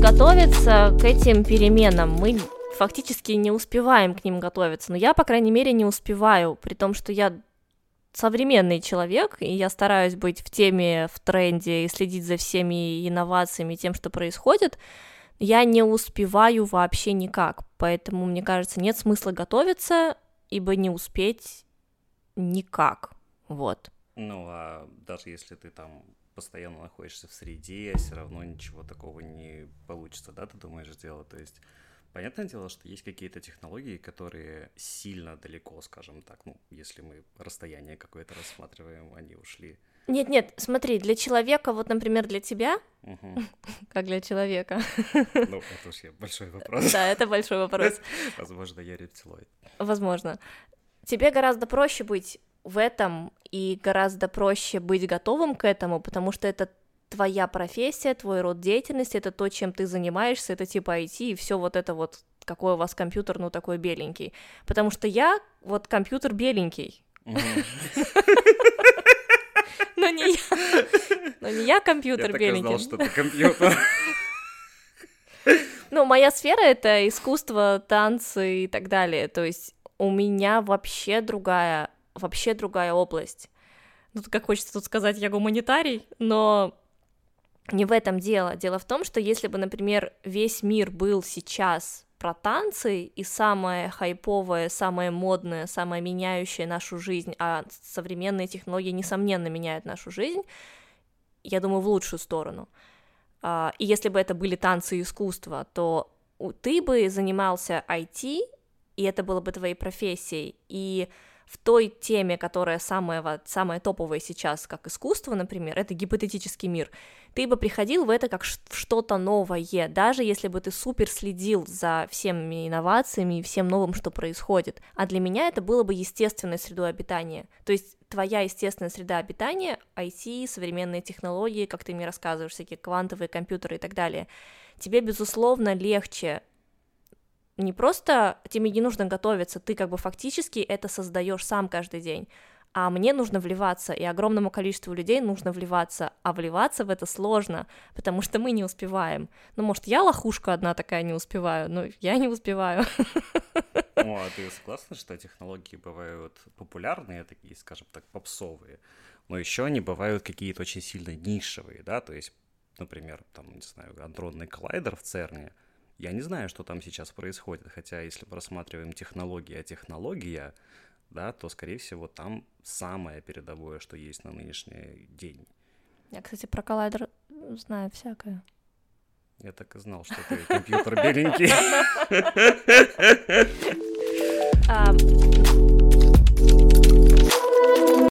готовиться к этим переменам. Мы фактически не успеваем к ним готовиться. Но я, по крайней мере, не успеваю, при том, что я современный человек, и я стараюсь быть в теме, в тренде и следить за всеми инновациями, тем, что происходит, я не успеваю вообще никак. Поэтому, мне кажется, нет смысла готовиться, ибо не успеть никак. Вот. Ну, а даже если ты там постоянно находишься в среде, все равно ничего такого не получится, да, ты думаешь сделать? То есть Понятное дело, что есть какие-то технологии, которые сильно далеко, скажем так, ну, если мы расстояние какое-то рассматриваем, они ушли. Нет, нет, смотри, для человека, вот, например, для тебя, угу. как для человека. Ну, это вообще большой вопрос. Да, это большой вопрос. Возможно, я рептилоид. Возможно. Тебе гораздо проще быть в этом и гораздо проще быть готовым к этому, потому что это твоя профессия, твой род деятельности, это то, чем ты занимаешься, это типа IT и все вот это вот, какой у вас компьютер, ну такой беленький. Потому что я вот компьютер беленький. Но не я. Но не я компьютер беленький. Я что ты компьютер. Ну, моя сфера — это искусство, танцы и так далее. То есть у меня вообще другая, вообще другая область. Ну, как хочется тут сказать, я гуманитарий, но не в этом дело. Дело в том, что если бы, например, весь мир был сейчас про танцы, и самое хайповое, самое модное, самое меняющее нашу жизнь, а современные технологии, несомненно, меняют нашу жизнь, я думаю, в лучшую сторону. А, и если бы это были танцы и искусство, то ты бы занимался IT, и это было бы твоей профессией, и в той теме, которая самая, самая топовая сейчас, как искусство, например, это гипотетический мир, ты бы приходил в это как что-то новое, даже если бы ты супер следил за всеми инновациями и всем новым, что происходит. А для меня это было бы естественной средой обитания. То есть твоя естественная среда обитания, IT, современные технологии, как ты мне рассказываешь, всякие квантовые компьютеры и так далее, тебе, безусловно, легче не просто тебе не нужно готовиться, ты как бы фактически это создаешь сам каждый день, а мне нужно вливаться, и огромному количеству людей нужно вливаться, а вливаться в это сложно, потому что мы не успеваем. Ну, может, я лохушка одна такая не успеваю, но я не успеваю. Ну, а ты согласна, что технологии бывают популярные, такие, скажем так, попсовые, но еще они бывают какие-то очень сильно нишевые, да, то есть, например, там, не знаю, андронный коллайдер в ЦЕРНе, я не знаю, что там сейчас происходит, хотя если мы рассматриваем технологии, а технология, да, то, скорее всего, там самое передовое, что есть на нынешний день. Я, кстати, про коллайдер знаю всякое. Я так и знал, что ты компьютер беленький.